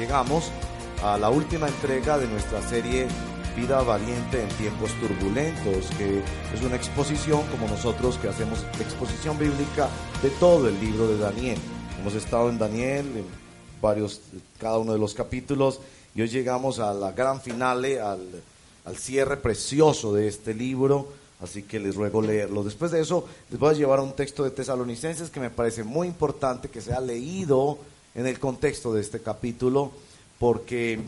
llegamos a la última entrega de nuestra serie Vida Valiente en tiempos turbulentos, que es una exposición como nosotros que hacemos exposición bíblica de todo el libro de Daniel. Hemos estado en Daniel en varios, cada uno de los capítulos y hoy llegamos a la gran finale, al, al cierre precioso de este libro. Así que les ruego leerlo. Después de eso, les voy a llevar a un texto de Tesalonicenses que me parece muy importante que sea leído en el contexto de este capítulo, porque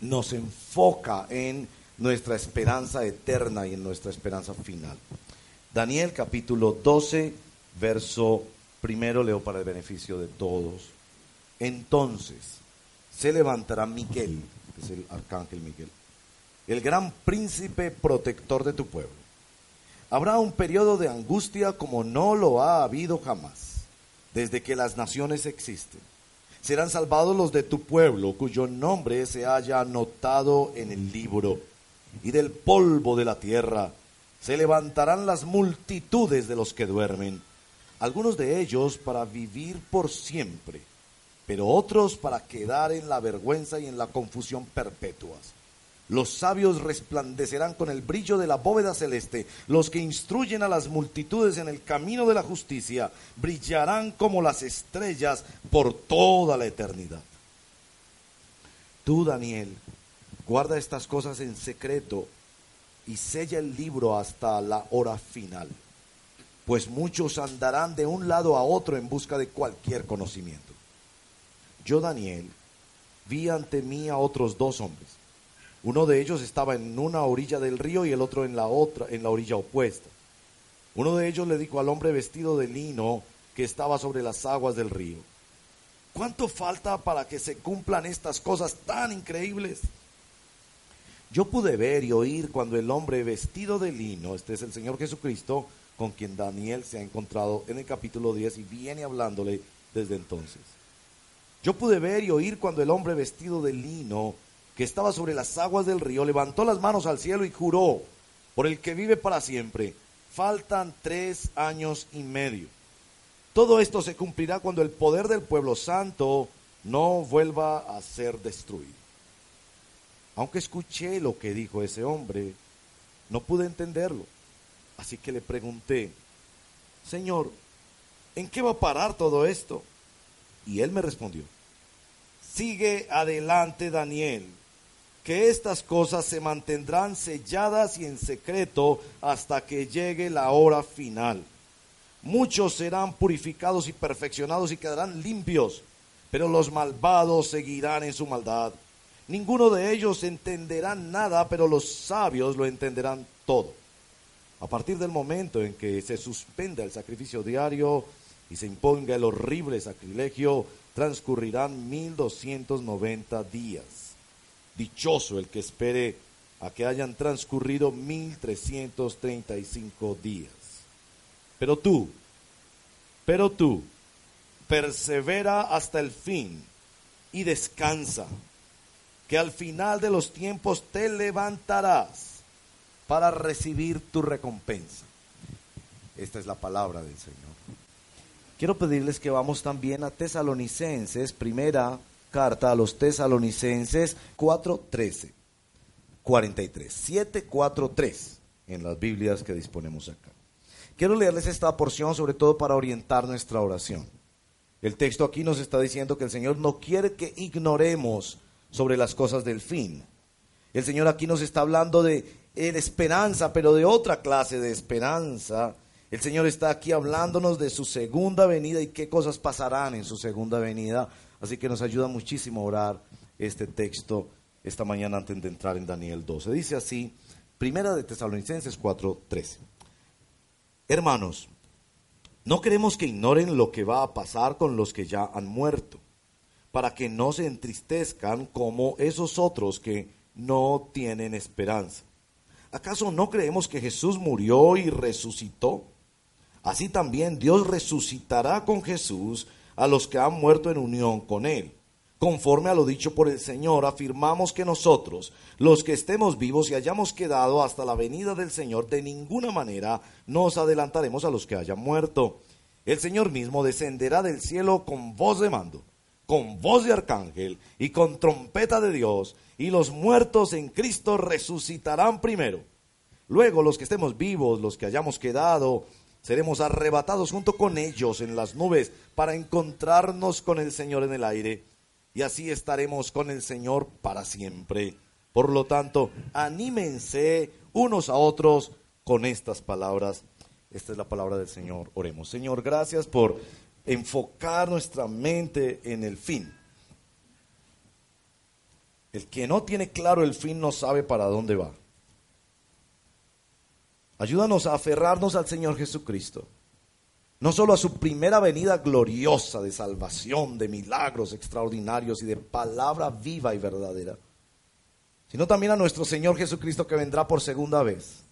nos enfoca en nuestra esperanza eterna y en nuestra esperanza final. Daniel capítulo 12, verso primero, leo para el beneficio de todos. Entonces se levantará Miguel, que es el arcángel Miguel, el gran príncipe protector de tu pueblo. Habrá un periodo de angustia como no lo ha habido jamás, desde que las naciones existen. Serán salvados los de tu pueblo, cuyo nombre se haya anotado en el libro, y del polvo de la tierra se levantarán las multitudes de los que duermen, algunos de ellos para vivir por siempre, pero otros para quedar en la vergüenza y en la confusión perpetuas. Los sabios resplandecerán con el brillo de la bóveda celeste. Los que instruyen a las multitudes en el camino de la justicia brillarán como las estrellas por toda la eternidad. Tú, Daniel, guarda estas cosas en secreto y sella el libro hasta la hora final, pues muchos andarán de un lado a otro en busca de cualquier conocimiento. Yo, Daniel, vi ante mí a otros dos hombres uno de ellos estaba en una orilla del río y el otro en la otra, en la orilla opuesta. Uno de ellos le dijo al hombre vestido de lino que estaba sobre las aguas del río, ¿cuánto falta para que se cumplan estas cosas tan increíbles? Yo pude ver y oír cuando el hombre vestido de lino, este es el Señor Jesucristo, con quien Daniel se ha encontrado en el capítulo 10 y viene hablándole desde entonces. Yo pude ver y oír cuando el hombre vestido de lino que estaba sobre las aguas del río, levantó las manos al cielo y juró, por el que vive para siempre, faltan tres años y medio. Todo esto se cumplirá cuando el poder del pueblo santo no vuelva a ser destruido. Aunque escuché lo que dijo ese hombre, no pude entenderlo. Así que le pregunté, Señor, ¿en qué va a parar todo esto? Y él me respondió, sigue adelante Daniel que estas cosas se mantendrán selladas y en secreto hasta que llegue la hora final. Muchos serán purificados y perfeccionados y quedarán limpios, pero los malvados seguirán en su maldad. Ninguno de ellos entenderá nada, pero los sabios lo entenderán todo. A partir del momento en que se suspenda el sacrificio diario y se imponga el horrible sacrilegio, transcurrirán 1290 días. Dichoso el que espere a que hayan transcurrido 1335 días. Pero tú, pero tú, persevera hasta el fin y descansa, que al final de los tiempos te levantarás para recibir tu recompensa. Esta es la palabra del Señor. Quiero pedirles que vamos también a Tesalonicenses, primera carta a los tesalonicenses 4.13, 43, 743 en las Biblias que disponemos acá. Quiero leerles esta porción sobre todo para orientar nuestra oración. El texto aquí nos está diciendo que el Señor no quiere que ignoremos sobre las cosas del fin. El Señor aquí nos está hablando de, de esperanza, pero de otra clase de esperanza. El Señor está aquí hablándonos de su segunda venida y qué cosas pasarán en su segunda venida Así que nos ayuda muchísimo a orar este texto esta mañana antes de entrar en Daniel 12. Dice así, Primera de Tesalonicenses 4:13. Hermanos, no queremos que ignoren lo que va a pasar con los que ya han muerto, para que no se entristezcan como esos otros que no tienen esperanza. ¿Acaso no creemos que Jesús murió y resucitó? Así también Dios resucitará con Jesús a los que han muerto en unión con Él. Conforme a lo dicho por el Señor, afirmamos que nosotros, los que estemos vivos y hayamos quedado hasta la venida del Señor, de ninguna manera nos adelantaremos a los que hayan muerto. El Señor mismo descenderá del cielo con voz de mando, con voz de arcángel y con trompeta de Dios, y los muertos en Cristo resucitarán primero. Luego los que estemos vivos, los que hayamos quedado, seremos arrebatados junto con ellos en las nubes para encontrarnos con el Señor en el aire, y así estaremos con el Señor para siempre. Por lo tanto, anímense unos a otros con estas palabras. Esta es la palabra del Señor. Oremos. Señor, gracias por enfocar nuestra mente en el fin. El que no tiene claro el fin no sabe para dónde va. Ayúdanos a aferrarnos al Señor Jesucristo. No solo a su primera venida gloriosa de salvación, de milagros extraordinarios y de palabra viva y verdadera, sino también a nuestro Señor Jesucristo que vendrá por segunda vez.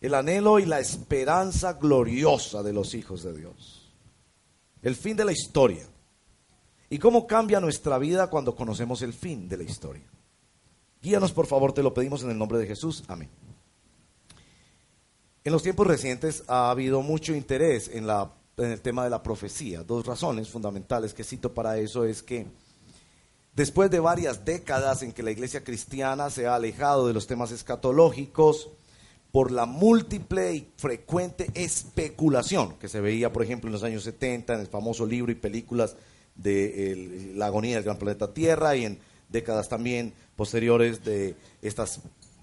El anhelo y la esperanza gloriosa de los hijos de Dios. El fin de la historia. ¿Y cómo cambia nuestra vida cuando conocemos el fin de la historia? Guíanos, por favor, te lo pedimos en el nombre de Jesús. Amén. En los tiempos recientes ha habido mucho interés en, el tema de la profecía. Dos razones fundamentales que cito para eso es que después de varias décadas en que la iglesia cristiana se ha alejado de los temas escatológicos, por la múltiple y frecuente especulación que se veía, por ejemplo, en los años 70, en el famoso libro y películas de La agonía del gran planeta Tierra y en décadas también posteriores de estos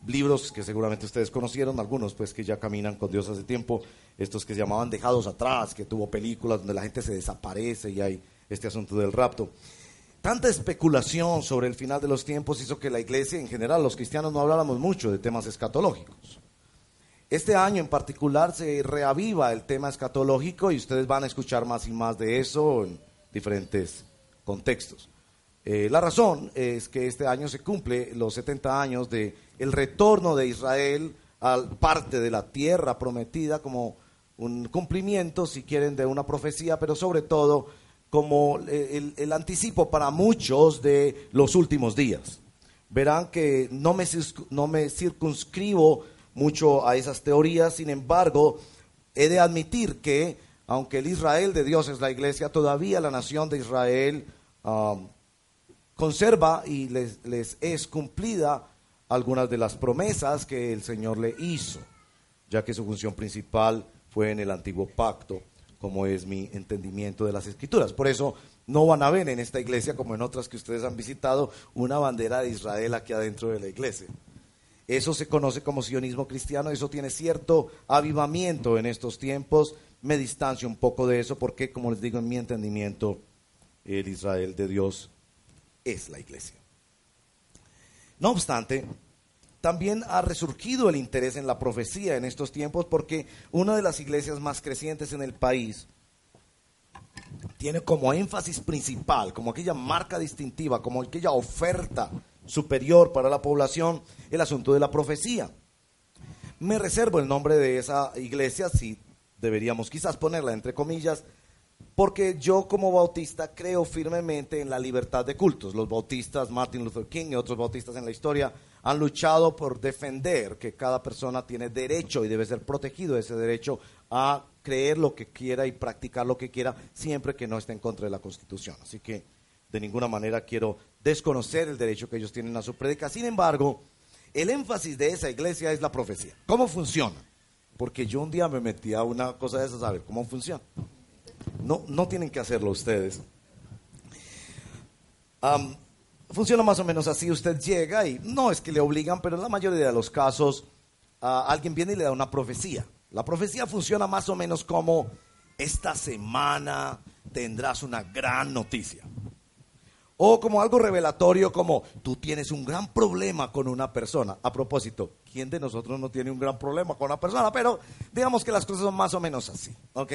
libros que seguramente ustedes conocieron, algunos pues que ya caminan con Dios hace tiempo, estos que se llamaban Dejados Atrás, que tuvo películas donde la gente se desaparece y hay este asunto del rapto. Tanta especulación sobre el final de los tiempos hizo que la iglesia en general, los cristianos no habláramos mucho de temas escatológicos. Este año en particular se reaviva el tema escatológico y ustedes van a escuchar más y más de eso en diferentes contextos. Eh, la razón es que este año se cumple los 70 años de el retorno de Israel a parte de la tierra prometida como un cumplimiento, si quieren, de una profecía, pero sobre todo como el, el anticipo para muchos de los últimos días. Verán que no me, no me circunscribo mucho a esas teorías, sin embargo, he de admitir que aunque el Israel de Dios es la iglesia, todavía la nación de Israel um, conserva y les, les, es cumplida algunas de las promesas que el Señor le hizo, ya que su función principal fue en el antiguo pacto, como es mi entendimiento de las escrituras. Por eso no van a ver en esta iglesia, como en otras que ustedes han visitado, una bandera de Israel aquí adentro de la iglesia. Eso se conoce como sionismo cristiano, eso tiene cierto avivamiento en estos tiempos, me distancio un poco de eso porque, como les digo, en mi entendimiento, el Israel de Dios es la iglesia. No obstante, también ha resurgido el interés en la profecía en estos tiempos porque una de las iglesias más crecientes en el país tiene como énfasis principal, como aquella marca distintiva, como aquella oferta superior para la población, el asunto de la profecía. Me reservo el nombre de esa iglesia si deberíamos quizás ponerla entre comillas, porque yo como bautista creo firmemente en la libertad de cultos. Los bautistas, Martin Luther King y otros bautistas en la historia, han luchado por defender que cada persona tiene derecho y debe ser protegido ese derecho a creer lo que quiera y practicar lo que quiera, siempre que no esté en contra de la Constitución. Así que de ninguna manera quiero desconocer el derecho que ellos tienen a su predica. Sin embargo, el énfasis de esa iglesia es la profecía. ¿Cómo funciona? Porque yo un día me metí a una cosa de esas a ver cómo funciona. No, no tienen que hacerlo ustedes. Funciona más o menos así. Usted llega y no es que le obligan, pero en la mayoría de los casos alguien viene y le da una profecía. La profecía funciona más o menos como esta semana tendrás una gran noticia. O como algo revelatorio, como tú tienes un gran problema con una persona. A propósito, ¿quién de nosotros no tiene un gran problema con una persona? Pero digamos que las cosas son más o menos así. ¿ok?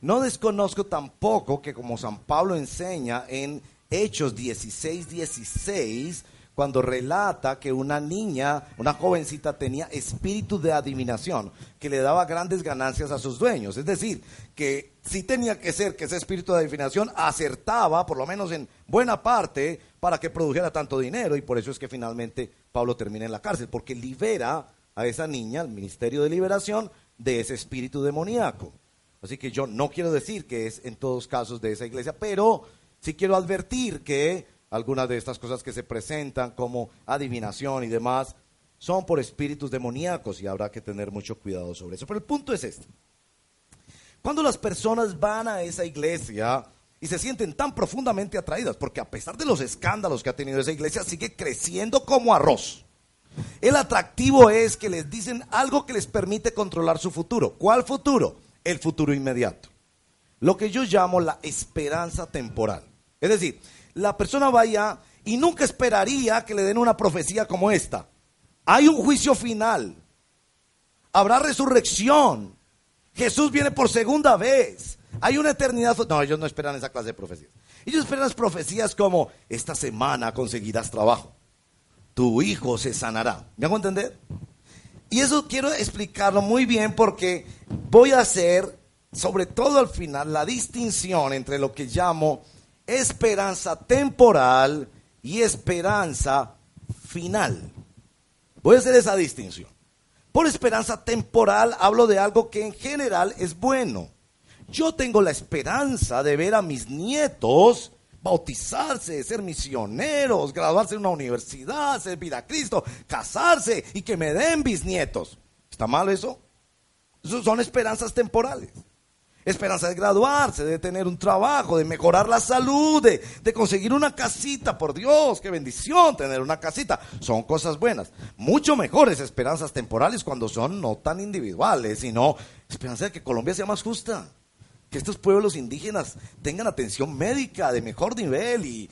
No desconozco tampoco que como San Pablo enseña en Hechos 16, 16, cuando relata que una niña, una jovencita tenía espíritu de adivinación, que le daba grandes ganancias a sus dueños. Es decir, que si tenía que ser que ese espíritu de adivinación acertaba, por lo menos en buena parte, para que produjera tanto dinero. Y por eso es que finalmente Pablo termina en la cárcel, porque libera a esa niña, el ministerio de liberación, de ese espíritu demoníaco. Así que yo no quiero decir que es en todos casos de esa iglesia, pero sí quiero advertir que algunas de estas cosas que se presentan como adivinación y demás son por espíritus demoníacos y habrá que tener mucho cuidado sobre eso. Pero el punto es este. Cuando las personas van a esa iglesia y se sienten tan profundamente atraídas, porque a pesar de los escándalos que ha tenido esa iglesia, sigue creciendo como arroz. El atractivo es que les dicen algo que les permite controlar su futuro. ¿Cuál futuro? El futuro inmediato. Lo que yo llamo la esperanza temporal. Es decir, la persona vaya y nunca esperaría que le den una profecía como esta. Hay un juicio final. Habrá resurrección. Jesús viene por segunda vez. Hay una eternidad. No, ellos no esperan esa clase de profecías. Ellos esperan las profecías como, esta semana conseguirás trabajo tu hijo se sanará. ¿Me hago entender? Y eso quiero explicarlo muy bien porque voy a hacer, sobre todo al final, la distinción entre lo que llamo esperanza temporal y esperanza final. Voy a hacer esa distinción. Por esperanza temporal hablo de algo que en general es bueno. Yo tengo la esperanza de ver a mis nietos bautizarse, ser misioneros, graduarse en una universidad, servir a Cristo, casarse y que me den bisnietos. ¿Está mal eso? Eso son esperanzas temporales. Esperanza de graduarse, de tener un trabajo, de mejorar la salud, de, conseguir una casita, por Dios, qué bendición tener una casita. Son cosas buenas. Mucho mejores esperanzas temporales cuando son no tan individuales, sino esperanza de que Colombia sea más justa que estos pueblos indígenas tengan atención médica de mejor nivel y,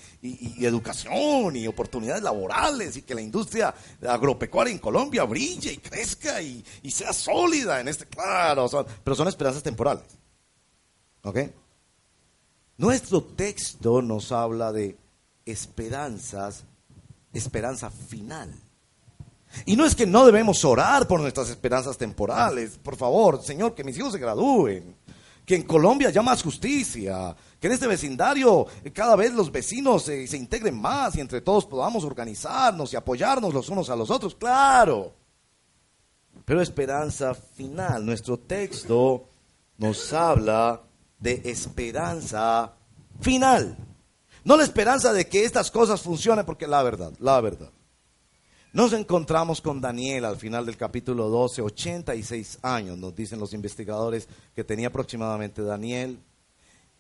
educación y oportunidades laborales y que la industria agropecuaria en Colombia brille y crezca y, sea sólida en este, claro, pero son esperanzas temporales. Nuestro texto nos habla de esperanzas, esperanza final. Y no es que no debemos orar por nuestras esperanzas temporales. Por favor, Señor, que mis hijos se gradúen que en Colombia haya más justicia, que en este vecindario cada vez los vecinos se, se integren más y entre todos podamos organizarnos y apoyarnos los unos a los otros, claro. Pero esperanza final, nuestro texto nos habla de esperanza final. No la esperanza de que estas cosas funcionen, porque la verdad, la verdad. Nos encontramos con Daniel al final del capítulo 12, 86 años, nos dicen los investigadores que tenía aproximadamente Daniel.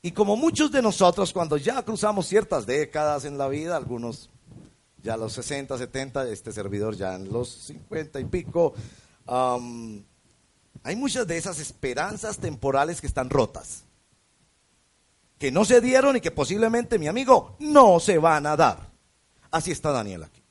Y como muchos de nosotros, cuando ya cruzamos ciertas décadas en la vida, algunos ya los 60, 70, este servidor ya en los 50 y pico, hay muchas de esas esperanzas temporales que están rotas, que no se dieron y que posiblemente, mi amigo, no se van a dar. Así está Daniel aquí.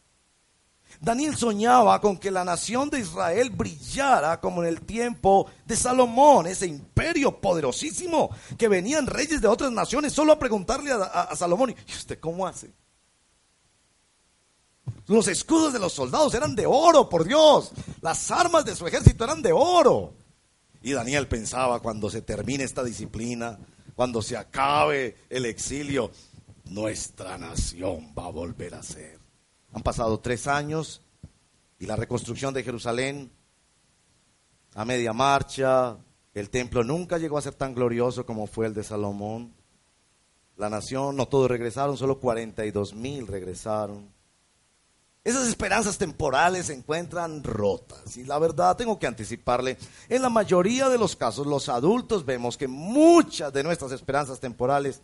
Daniel soñaba con que la nación de Israel brillara como en el tiempo de Salomón, ese imperio poderosísimo, que venían reyes de otras naciones solo a preguntarle a, Salomón, ¿y usted cómo hace? Los escudos de los soldados eran de oro, por Dios. Las armas de su ejército eran de oro. Y Daniel pensaba, cuando se termine esta disciplina, cuando se acabe el exilio, nuestra nación va a volver a ser han pasado tres años y la reconstrucción de Jerusalén a media marcha. El templo nunca llegó a ser tan glorioso como fue el de Salomón. La nación, no todos regresaron, solo 42 mil regresaron. Esas esperanzas temporales se encuentran rotas. Y la verdad, tengo que anticiparle, en la mayoría de los casos, los adultos vemos que muchas de nuestras esperanzas temporales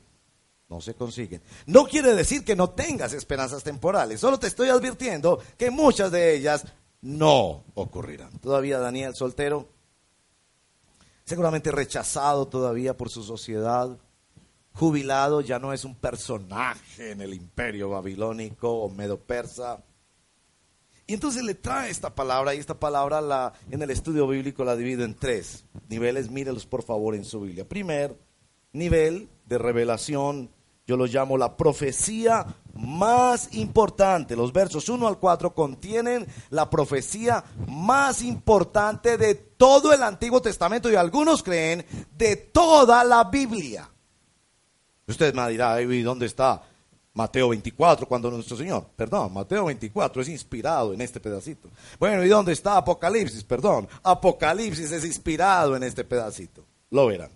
no se consiguen. No quiere decir que no tengas esperanzas temporales, solo te estoy advirtiendo que muchas de ellas no ocurrirán. Todavía Daniel soltero, seguramente rechazado todavía por su sociedad, jubilado, ya no es un personaje en el imperio babilónico o medo-persa. Y entonces le trae esta palabra y esta palabra la, en el estudio bíblico la divido en tres niveles. Mírelos por favor en su Biblia. Primer nivel de revelación yo lo llamo la profecía más importante. Los versos 1 al 4 contienen la profecía más importante de todo el Antiguo Testamento y algunos creen de toda la Biblia. Usted me dirá, ¿y dónde está Mateo 24 cuando nuestro Señor? Perdón, Mateo 24 es inspirado en este pedacito. Bueno, ¿y dónde está Apocalipsis? Perdón, Apocalipsis es inspirado en este pedacito. Lo verán.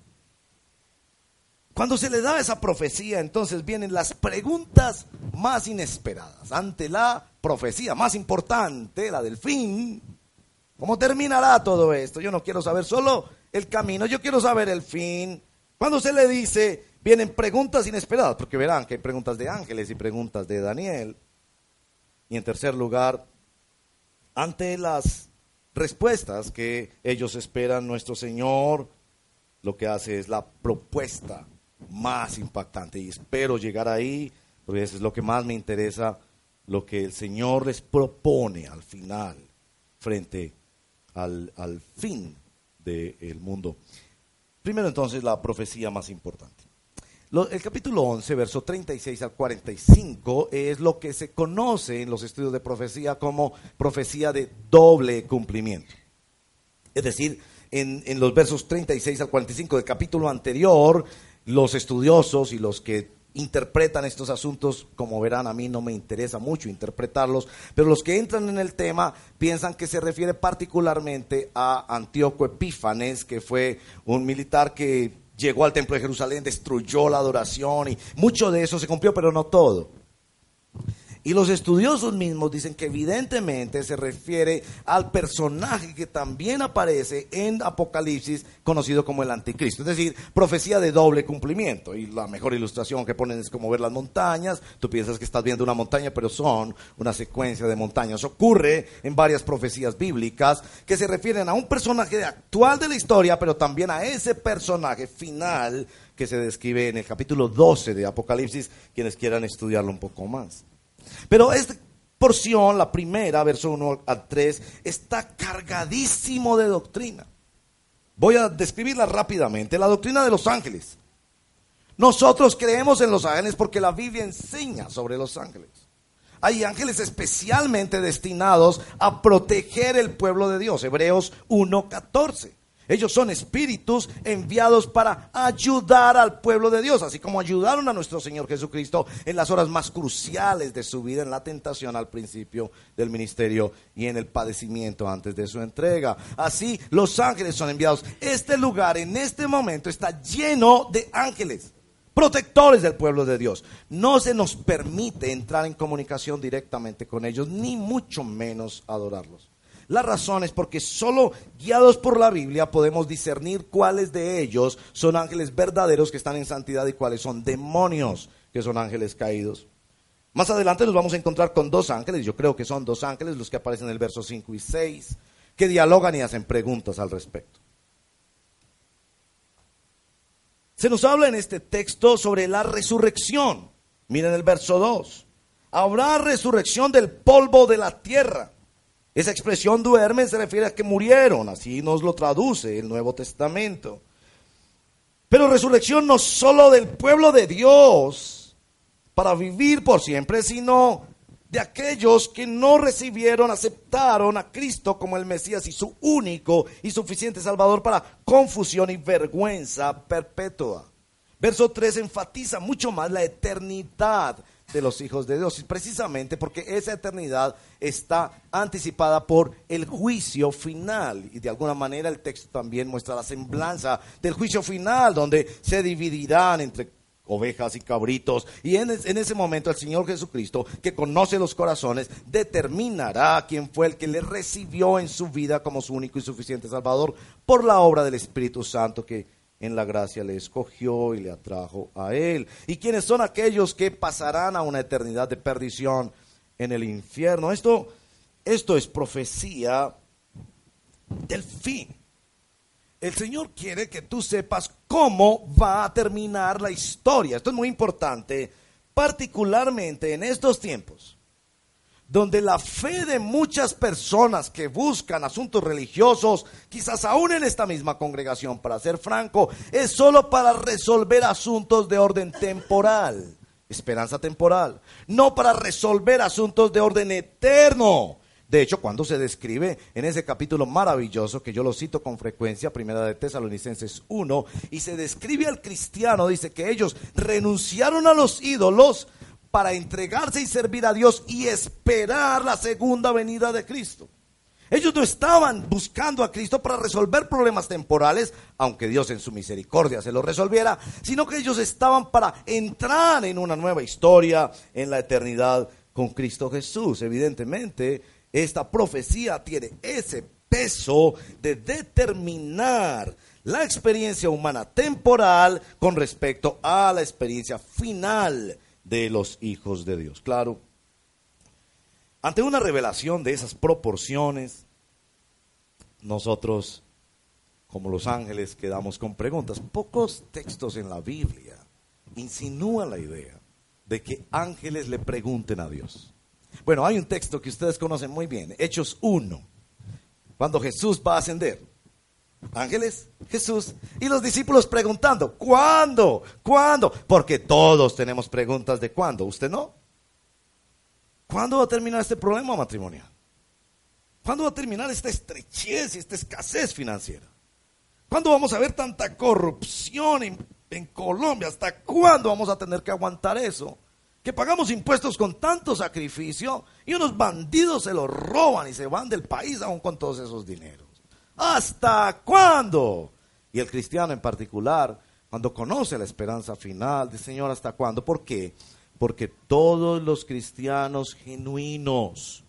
Cuando se le da esa profecía, entonces vienen las preguntas más inesperadas. Ante la profecía más importante, la del fin, ¿cómo terminará todo esto? Yo no quiero saber solo el camino, yo quiero saber el fin. Cuando se le dice, vienen preguntas inesperadas, porque verán que hay preguntas de ángeles y preguntas de Daniel. Y en tercer lugar, ante las respuestas que ellos esperan, nuestro Señor lo que hace es la propuesta más impactante. Y espero llegar ahí, porque eso es lo que más me interesa, lo que el Señor les propone al final, frente al, al fin del mundo. Primero entonces la profecía más importante. El capítulo 11, verso 36 al 45, es lo que se conoce en los estudios de profecía como profecía de doble cumplimiento. Es decir, en, en los versos 36 al 45 del capítulo anterior, los estudiosos y los que interpretan estos asuntos, como verán, a mí no me interesa mucho interpretarlos, pero los que entran en el tema piensan que se refiere particularmente a Antíoco Epífanes, que fue un militar que llegó al templo de Jerusalén, destruyó la adoración y mucho de eso se cumplió, pero no todo. Y los estudiosos mismos dicen que evidentemente se refiere al personaje que también aparece en Apocalipsis, conocido como el anticristo. Es decir, profecía de doble cumplimiento. Y la mejor ilustración que ponen es como ver las montañas. Tú piensas que estás viendo una montaña, pero son una secuencia de montañas. Ocurre en varias profecías bíblicas que se refieren a un personaje actual de la historia, pero también a ese personaje final que se describe en el capítulo 12 de Apocalipsis, quienes quieran estudiarlo un poco más. Pero esta porción, la primera, verso 1 al 3, está cargadísimo de doctrina. Voy a describirla rápidamente. La doctrina de los ángeles. Nosotros creemos en los ángeles porque la Biblia enseña sobre los ángeles. Hay ángeles especialmente destinados a proteger el pueblo de Dios. Hebreos 1.14. Ellos son espíritus enviados para ayudar al pueblo de Dios, así como ayudaron a nuestro Señor Jesucristo en las horas más cruciales de su vida, en la tentación al principio del ministerio y en el padecimiento antes de su entrega. Así los ángeles son enviados. Este lugar en este momento está lleno de ángeles protectores del pueblo de Dios. No se nos permite entrar en comunicación directamente con ellos, ni mucho menos adorarlos. La razón es porque solo guiados por la Biblia podemos discernir cuáles de ellos son ángeles verdaderos que están en santidad y cuáles son demonios que son ángeles caídos. Más adelante nos vamos a encontrar con dos ángeles, yo creo que son dos ángeles los que aparecen en el verso 5 y 6, que dialogan y hacen preguntas al respecto. Se nos habla en este texto sobre la resurrección. Miren el verso 2. Habrá resurrección del polvo de la tierra. Esa expresión duermen se refiere a que murieron, así nos lo traduce el Nuevo Testamento. Pero resurrección no solo del pueblo de Dios para vivir por siempre, sino de aquellos que no recibieron, aceptaron a Cristo como el Mesías y su único y suficiente Salvador para confusión y vergüenza perpetua. Verso 3 enfatiza mucho más la eternidad de los hijos de Dios. Precisamente porque esa eternidad está anticipada por el juicio final. Y de alguna manera el texto también muestra la semblanza del juicio final, donde se dividirán entre ovejas y cabritos. Y en, ese momento el Señor Jesucristo, que conoce los corazones, determinará quién fue el que le recibió en su vida como su único y suficiente Salvador por la obra del Espíritu Santo que en la gracia le escogió y le atrajo a él. ¿Y quiénes son aquellos que pasarán a una eternidad de perdición en el infierno? Esto, esto es profecía del fin. El Señor quiere que tú sepas cómo va a terminar la historia. Esto es muy importante, particularmente en estos tiempos donde la fe de muchas personas que buscan asuntos religiosos, quizás aún en esta misma congregación, para ser franco, es solo para resolver asuntos de orden temporal, esperanza temporal, no para resolver asuntos de orden eterno. De hecho, cuando se describe en ese capítulo maravilloso, que yo lo cito con frecuencia, primera de Tesalonicenses 1, y se describe al cristiano, dice que ellos renunciaron a los ídolos, para entregarse y servir a Dios y esperar la segunda venida de Cristo. Ellos no estaban buscando a Cristo para resolver problemas temporales, aunque Dios en su misericordia se los resolviera, sino que ellos estaban para entrar en una nueva historia en la eternidad con Cristo Jesús. Evidentemente, esta profecía tiene ese peso de determinar la experiencia humana temporal con respecto a la experiencia final de los hijos de Dios. Claro, ante una revelación de esas proporciones, nosotros, como los ángeles, quedamos con preguntas. Pocos textos en la Biblia insinúan la idea de que ángeles le pregunten a Dios. Bueno, hay un texto que ustedes conocen muy bien, Hechos 1, cuando Jesús va a ascender. Ángeles, Jesús y los discípulos preguntando, ¿cuándo? ¿Cuándo? Porque todos tenemos preguntas de cuándo, ¿usted no? ¿Cuándo va a terminar este problema matrimonial? ¿Cuándo va a terminar esta estrechez y esta escasez financiera? ¿Cuándo vamos a ver tanta corrupción en, Colombia? ¿Hasta cuándo vamos a tener que aguantar eso? Que pagamos impuestos con tanto sacrificio y unos bandidos se los roban y se van del país aún con todos esos dineros. ¿Hasta cuándo? Y el cristiano en particular, cuando conoce la esperanza final, dice, Señor, ¿hasta cuándo? ¿Por qué? Porque todos los cristianos genuinos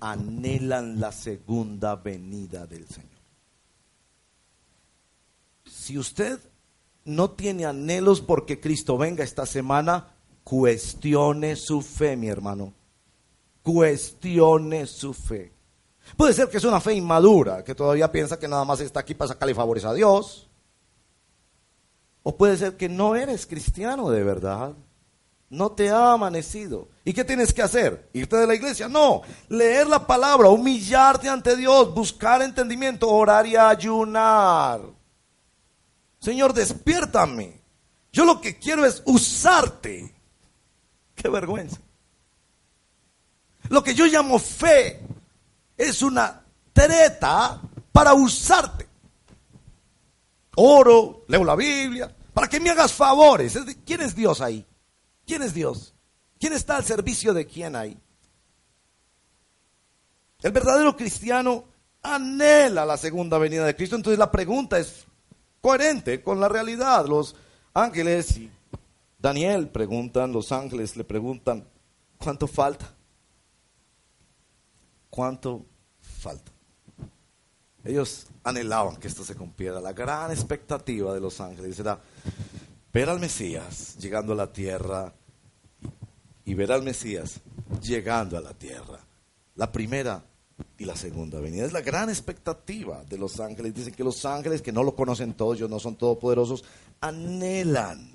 anhelan la segunda venida del Señor. Si usted no tiene anhelos porque Cristo venga esta semana, cuestione su fe, mi hermano. Cuestione su fe. Puede ser que es una fe inmadura, que todavía piensa que nada más está aquí para sacarle favores a Dios. O puede ser que no eres cristiano de verdad no te ha amanecido. ¿Y qué tienes que hacer? ¿Irte de la iglesia? No, leer la palabra, humillarte ante Dios, buscar entendimiento, orar y ayunar. Señor, despiértame. Yo lo que quiero es usarte. Qué vergüenza. Lo que yo llamo fe es una treta para usarte. Oro, leo la Biblia, para que me hagas favores. ¿Quién es Dios ahí? ¿Quién es Dios? ¿Quién está al servicio de quién hay? El verdadero cristiano anhela la segunda venida de Cristo. Entonces la pregunta es coherente con la realidad. Los ángeles y Daniel preguntan, los ángeles le preguntan, ¿cuánto falta? ¿Cuánto falta? Ellos anhelaban que esto se cumpliera. La gran expectativa de los ángeles era ver al Mesías llegando a la tierra y ver al Mesías llegando a la tierra. La primera y la segunda venida. Es la gran expectativa de los ángeles. Dicen que los ángeles, que no lo conocen todos, ellos no son todopoderosos, anhelan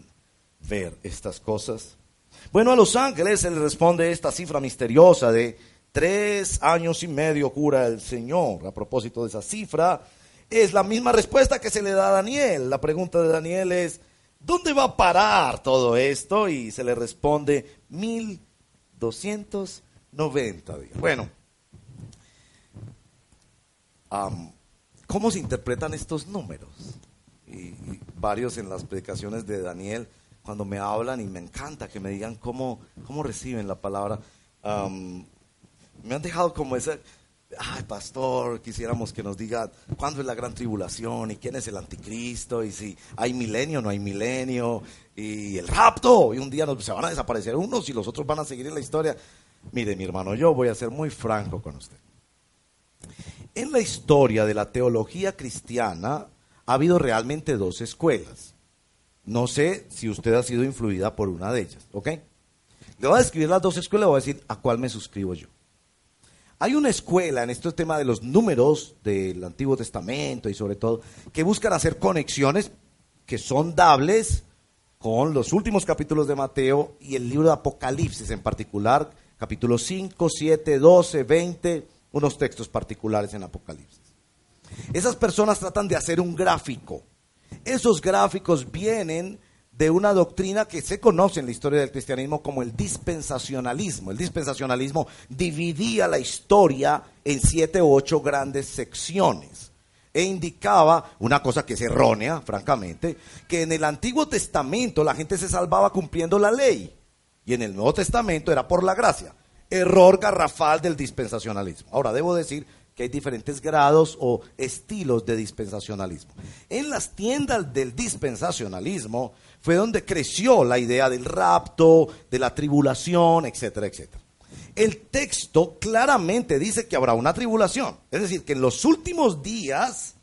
ver estas cosas. Bueno, a los ángeles se les responde esta cifra misteriosa de tres años y medio cura el Señor. A propósito de esa cifra, es la misma respuesta que se le da a Daniel. La pregunta de Daniel es, ¿dónde va a parar todo esto? Y se le responde, 1290 días. Bueno, ¿cómo se interpretan estos números? Y, varios en las predicaciones de Daniel, cuando me hablan y me encanta que me digan cómo, cómo reciben la palabra, me han dejado como ese ay pastor, quisiéramos que nos diga cuándo es la gran tribulación y quién es el anticristo y si hay milenio o no hay milenio y el rapto y un día se van a desaparecer unos y los otros van a seguir en la historia. Mire mi hermano, yo voy a ser muy franco con usted. En la historia de la teología cristiana ha habido realmente dos escuelas. No sé si usted ha sido influida por una de ellas, ¿ok? Le voy a describir las dos escuelas y voy a decir a cuál me suscribo yo. Hay una escuela en este tema de los números del Antiguo Testamento y sobre todo que buscan hacer conexiones que son dables con los últimos capítulos de Mateo y el libro de Apocalipsis en particular, capítulos 5, 7, 12, 20, unos textos particulares en Apocalipsis. Esas personas tratan de hacer un gráfico. Esos gráficos vienen de una doctrina que se conoce en la historia del cristianismo como el dispensacionalismo. El dispensacionalismo dividía la historia en siete u ocho grandes secciones e indicaba una cosa que es errónea, francamente, que en el Antiguo Testamento la gente se salvaba cumpliendo la ley y en el Nuevo Testamento era por la gracia. Error garrafal del dispensacionalismo. Ahora, debo decir que hay diferentes grados o estilos de dispensacionalismo. En las tiendas del dispensacionalismo fue donde creció la idea del rapto, de la tribulación, etcétera, etcétera. El texto claramente dice que habrá una tribulación, es decir, que en los últimos días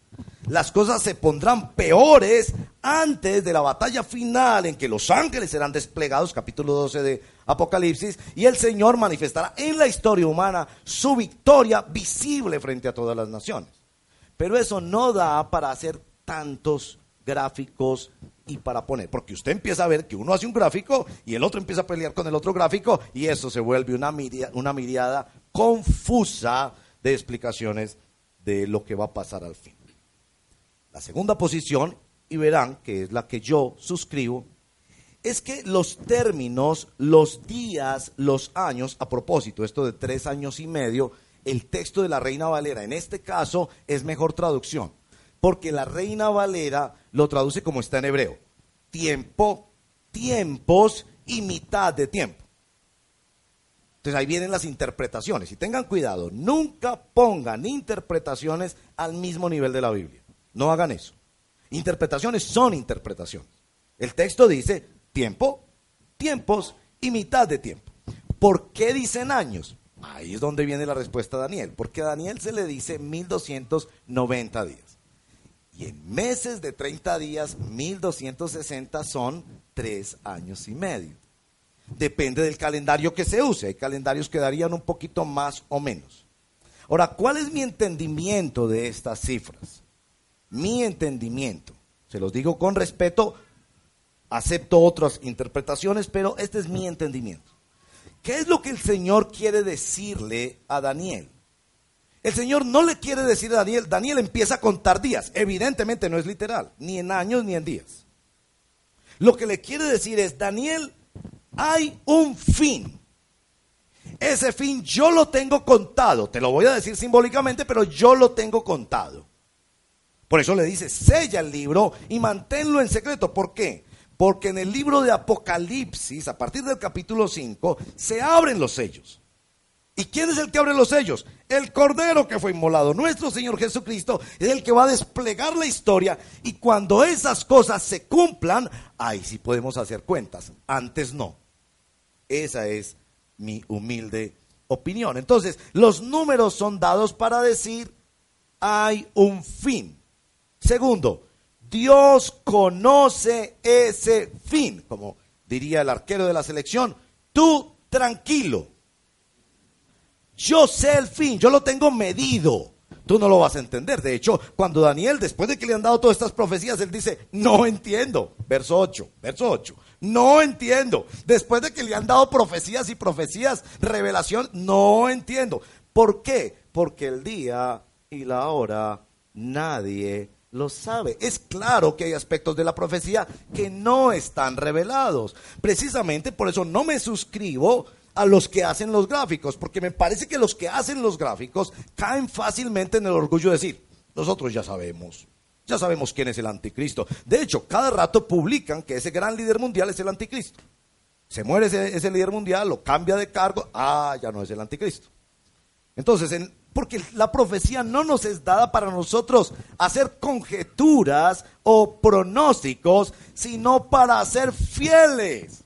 las cosas se pondrán peores antes de la batalla final en que los ángeles serán desplegados, capítulo 12 de Apocalipsis, y el Señor manifestará en la historia humana su victoria visible frente a todas las naciones. Pero eso no da para hacer tantos gráficos y para poner, porque usted empieza a ver que uno hace un gráfico y el otro empieza a pelear con el otro gráfico y eso se vuelve una, una miriada confusa de explicaciones de lo que va a pasar al fin. La segunda posición, y verán que es la que yo suscribo, es que los términos, los días, los años, a propósito, esto de tres años y medio, el texto de la Reina Valera en este caso es mejor traducción, porque la Reina Valera lo traduce como está en hebreo, tiempo, tiempos y mitad de tiempo. Entonces ahí vienen las interpretaciones. Y tengan cuidado, nunca pongan interpretaciones al mismo nivel de la Biblia. No hagan eso. Interpretaciones son interpretaciones. El texto dice tiempo, tiempos y mitad de tiempo. ¿Por qué dicen años? Ahí es donde viene la respuesta a Daniel. Porque a Daniel se le dice 1290 días. Y en meses de 30 días, 1260 son tres años y medio. Depende del calendario que se use. Hay calendarios que darían un poquito más o menos. Ahora, ¿cuál es mi entendimiento de estas cifras? Mi entendimiento. Se los digo con respeto, acepto otras interpretaciones, pero este es mi entendimiento. ¿Qué es lo que el Señor quiere decirle a Daniel? El Señor no le quiere decir a Daniel, Daniel empieza a contar días. Evidentemente no es literal, ni en años ni en días. Lo que le quiere decir es, Daniel, hay un fin. Ese fin yo lo tengo contado. Te lo voy a decir simbólicamente, pero yo lo tengo contado. Por eso le dice, sella el libro y manténlo en secreto. ¿Por qué? Porque en el libro de Apocalipsis, a partir del capítulo 5, se abren los sellos. ¿Y quién es el que abre los sellos? El Cordero que fue inmolado. Nuestro Señor Jesucristo es el que va a desplegar la historia. Y cuando esas cosas se cumplan, ahí sí podemos hacer cuentas. Antes no. Esa es mi humilde opinión. Entonces, los números son dados para decir, hay un fin. Segundo, Dios conoce ese fin, como diría el arquero de la selección, tú tranquilo. Yo sé el fin, yo lo tengo medido. Tú no lo vas a entender. De hecho, cuando Daniel, después de que le han dado todas estas profecías, él dice, no entiendo. Verso 8, verso 8. No entiendo. Después de que le han dado profecías y profecías, revelación, no entiendo. ¿Por qué? Porque el día y la hora nadie lo sabe. Es claro que hay aspectos de la profecía que no están revelados. Precisamente por eso no me suscribo a los que hacen los gráficos, porque me parece que los que hacen los gráficos caen fácilmente en el orgullo de decir, nosotros ya sabemos, ya sabemos quién es el anticristo. De hecho, cada rato publican que ese gran líder mundial es el anticristo. Se muere ese, líder mundial, lo cambia de cargo, ah, ya no es el anticristo. Entonces, en, porque la profecía no nos es dada para nosotros hacer conjeturas o pronósticos, sino para ser fieles.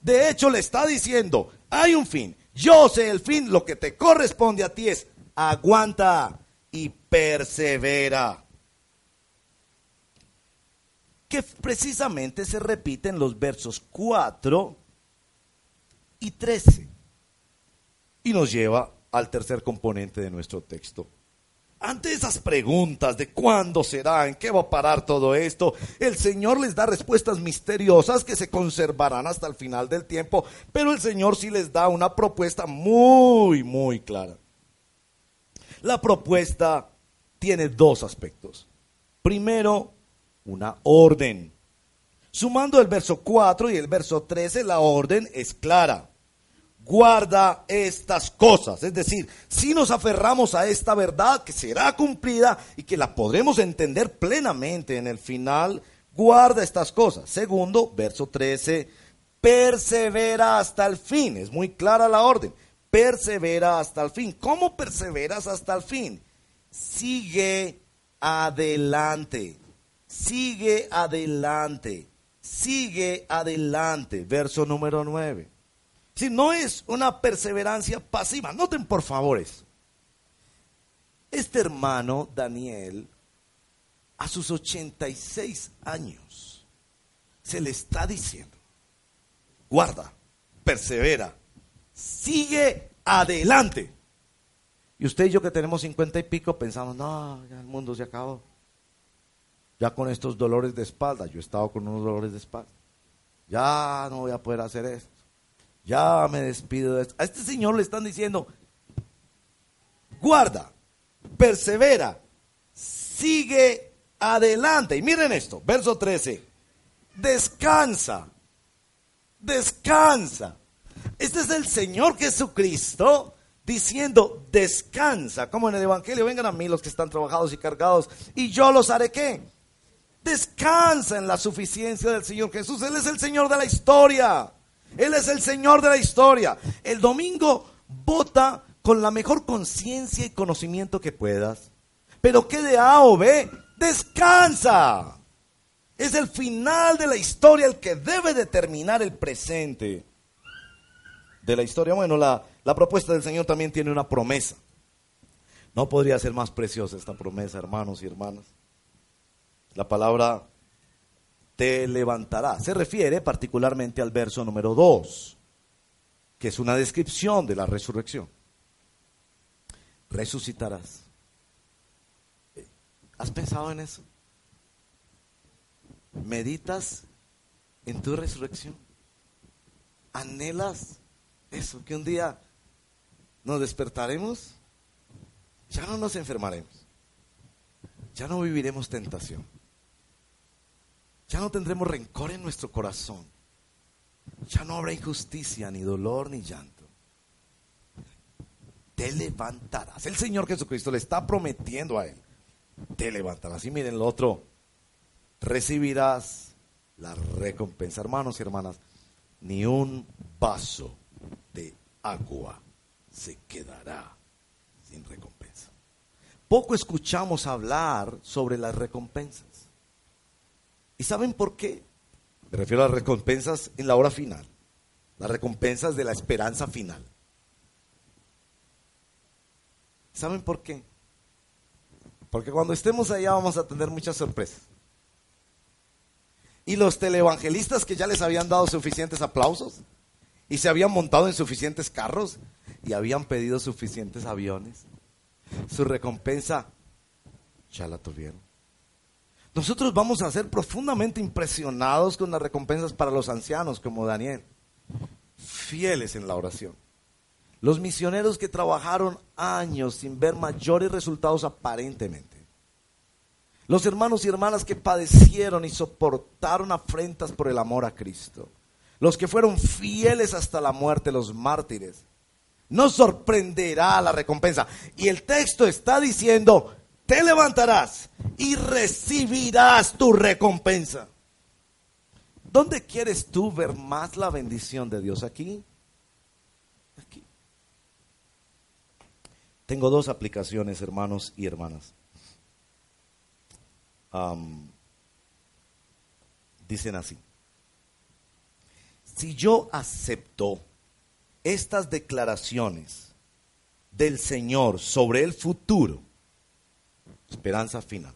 De hecho, le está diciendo, hay un fin, yo sé el fin, lo que te corresponde a ti es aguanta y persevera. Que precisamente se repite en los versos 4 y 13. Y nos lleva al tercer componente de nuestro texto. Ante esas preguntas de cuándo será, en qué va a parar todo esto, el Señor les da respuestas misteriosas que se conservarán hasta el final del tiempo, pero el Señor sí les da una propuesta muy, muy clara. La propuesta tiene dos aspectos. Primero, una orden. Sumando el verso 4 y el verso 13, la orden es clara guarda estas cosas. Es decir, si nos aferramos a esta verdad que será cumplida y que la podremos entender plenamente en el final, guarda estas cosas. Segundo, verso 13, persevera hasta el fin. Es muy clara la orden. Persevera hasta el fin. ¿Cómo perseveras hasta el fin? sigue adelante, sigue adelante, sigue adelante. Verso número 9. Si no es una perseverancia pasiva, noten por favor eso. Este hermano Daniel, a sus 86 años, se le está diciendo, guarda, persevera, sigue adelante. Y usted y yo que tenemos 50 y pico pensamos, no, ya el mundo se acabó. Ya con estos dolores de espalda, yo he estado con unos dolores de espalda. Ya no voy a poder hacer esto. Ya me despido de esto. A este señor le están diciendo, guarda, persevera, sigue adelante. Y miren esto, verso 13. Descansa, descansa. Este es el Señor Jesucristo diciendo, descansa, como en el Evangelio, vengan a mí los que están trabajados y cargados, y yo los haré qué? Descansa en la suficiencia del Señor Jesús. Él es el Señor de la historia. Él es el Señor de la historia. El domingo vota con la mejor conciencia y conocimiento que puedas. Pero ¿qué de A o B? Descansa. Es el final de la historia el que debe determinar el presente de la historia. Bueno, la, la propuesta del Señor también tiene una promesa. No podría ser más preciosa esta promesa, hermanos y hermanas. La palabra te levantará se refiere particularmente al verso número 2, que es una descripción de la resurrección resucitarás. ¿Has pensado en eso? ¿Meditas en tu resurrección? ¿Anhelas eso? Que un día nos despertaremos, ya no nos enfermaremos, ya no viviremos tentación, ya no tendremos rencor en nuestro corazón, ya no habrá injusticia, ni dolor, ni llanto te levantarás. El Señor Jesucristo le está prometiendo a él, te levantarás. Y miren lo otro, recibirás la recompensa. Hermanos y hermanas, ni un vaso de agua se quedará sin recompensa. Poco escuchamos hablar sobre las recompensas. ¿Y saben por qué? Me refiero a las recompensas en la hora final, las recompensas de la esperanza final. ¿Saben por qué? Porque cuando estemos allá vamos a tener muchas sorpresas. Y los televangelistas que ya les habían dado suficientes aplausos y se habían montado en suficientes carros y habían pedido suficientes aviones, su recompensa ya la tuvieron. Nosotros vamos a ser profundamente impresionados con las recompensas para los ancianos como Daniel, fieles en la oración los misioneros que trabajaron años sin ver mayores resultados aparentemente. Los hermanos y hermanas que padecieron y soportaron afrentas por el amor a Cristo. Los que fueron fieles hasta la muerte, los mártires. No sorprenderá la recompensa. Y el texto está diciendo, te levantarás y recibirás tu recompensa. ¿Dónde quieres tú ver más la bendición de Dios aquí? Tengo dos aplicaciones, hermanos y hermanas. dicen así. Si yo acepto estas declaraciones del Señor sobre el futuro, esperanza final,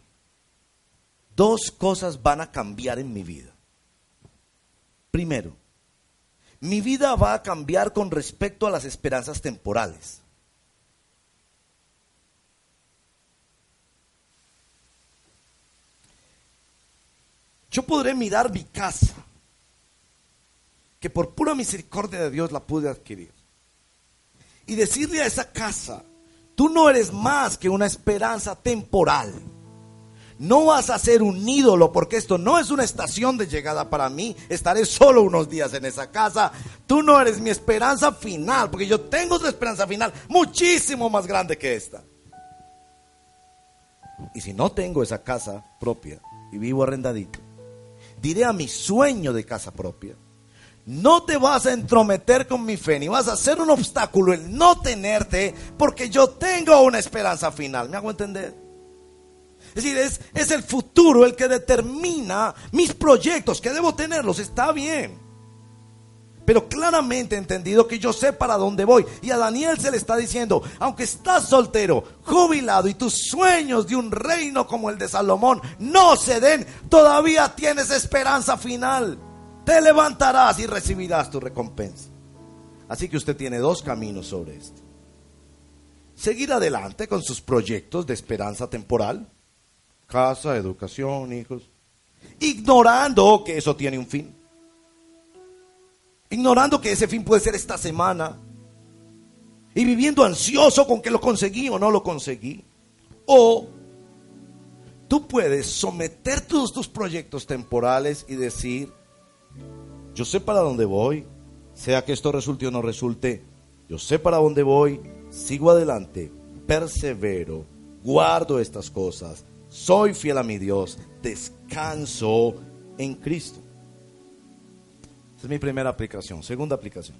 dos cosas van a cambiar en mi vida. Primero, mi vida va a cambiar con respecto a las esperanzas temporales. Yo podré mirar mi casa, que por pura misericordia de Dios la pude adquirir, y decirle a esa casa, tú no eres más que una esperanza temporal. No vas a ser un ídolo porque esto no es una estación de llegada para mí. Estaré solo unos días en esa casa. Tú no eres mi esperanza final porque yo tengo otra esperanza final muchísimo más grande que esta. Y si no tengo esa casa propia y vivo arrendadito, diré a mi sueño de casa propia. No te vas a entrometer con mi fe, ni vas a ser un obstáculo el no tenerte, porque yo tengo una esperanza final. ¿Me hago entender? Es decir, es, es el futuro el que determina mis proyectos, que debo tenerlos, está bien. Pero claramente entendido que yo sé para dónde voy. Y a Daniel se le está diciendo, aunque estás soltero, jubilado y tus sueños de un reino como el de Salomón no se den, todavía tienes esperanza final. Te levantarás y recibirás tu recompensa. Así que usted tiene dos caminos sobre esto. Seguir adelante con sus proyectos de esperanza temporal, casa, educación, hijos, ignorando que eso tiene un fin ignorando que ese fin puede ser esta semana y viviendo ansioso con que lo conseguí o no lo conseguí. O tú puedes someter todos tus proyectos temporales y decir, yo sé para dónde voy, sea que esto resulte o no resulte, yo sé para dónde voy, sigo adelante, persevero, guardo estas cosas, soy fiel a mi Dios, descanso en Cristo es mi primera aplicación. Segunda aplicación.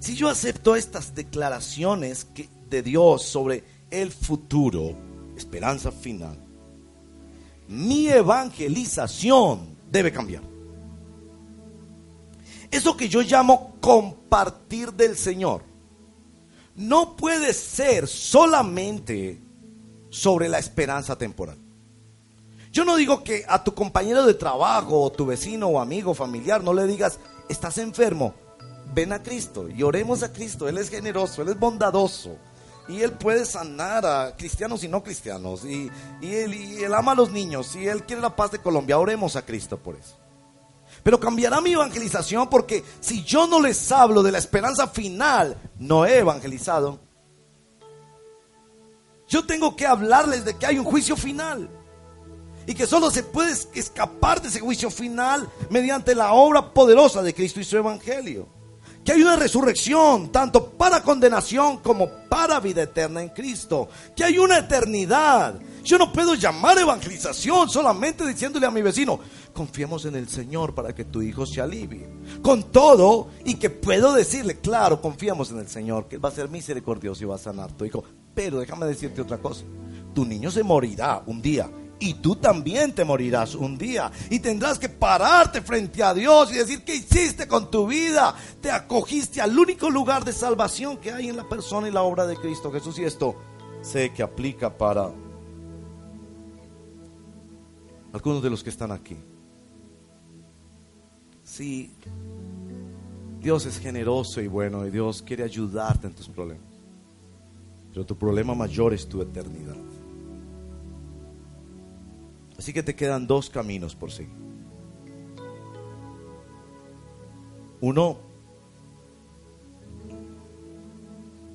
Si yo acepto estas declaraciones de Dios sobre el futuro, esperanza final, mi evangelización debe cambiar. Eso que yo llamo compartir del Señor no puede ser solamente sobre la esperanza temporal. Yo no digo que a tu compañero de trabajo, o tu vecino, o amigo, familiar, no le digas, estás enfermo, ven a Cristo y oremos a Cristo. Él es generoso, Él es bondadoso. Y Él puede sanar a cristianos y no cristianos. Y, él, y él ama a los niños. Y Él quiere la paz de Colombia. Oremos a Cristo por eso. Pero cambiará mi evangelización porque si yo no les hablo de la esperanza final, no he evangelizado. Yo tengo que hablarles de que hay un juicio final y que solo se puede escapar de ese juicio final mediante la obra poderosa de Cristo y su Evangelio. Que hay una resurrección tanto para condenación como para vida eterna en Cristo. Que hay una eternidad. Yo no puedo llamar evangelización solamente diciéndole a mi vecino, confiemos en el Señor para que tu hijo se alivie. Con todo, y que puedo decirle, claro, confiamos en el Señor, que va a ser misericordioso y va a sanar tu hijo. Pero déjame decirte otra cosa, tu niño se morirá un día y tú también te morirás un día. Y tendrás que pararte frente a Dios y decir, ¿qué hiciste con tu vida? Te acogiste al único lugar de salvación que hay en la persona y la obra de Cristo Jesús. Y esto sé que aplica para algunos de los que están aquí. Sí, Dios es generoso y bueno y Dios quiere ayudarte en tus problemas. Pero tu problema mayor es tu eternidad. Así que te quedan dos caminos por seguir. Uno,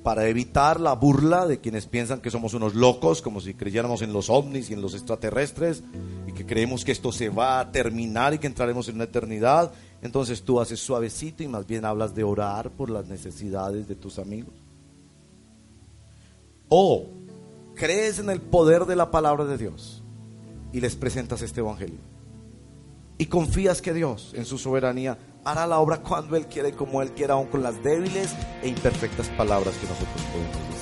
para evitar la burla de quienes piensan que somos unos locos, como si creyéramos en los ovnis y en los extraterrestres, que creemos que esto se va a terminar y que entraremos en una eternidad. Entonces tú haces suavecito y más bien hablas de orar por las necesidades de tus amigos. O crees en el poder de la palabra de Dios y les presentas este evangelio. Y confías que Dios, en su soberanía, hará la obra cuando Él quiere y como Él quiera, aun con las débiles e imperfectas palabras que nosotros podemos decir.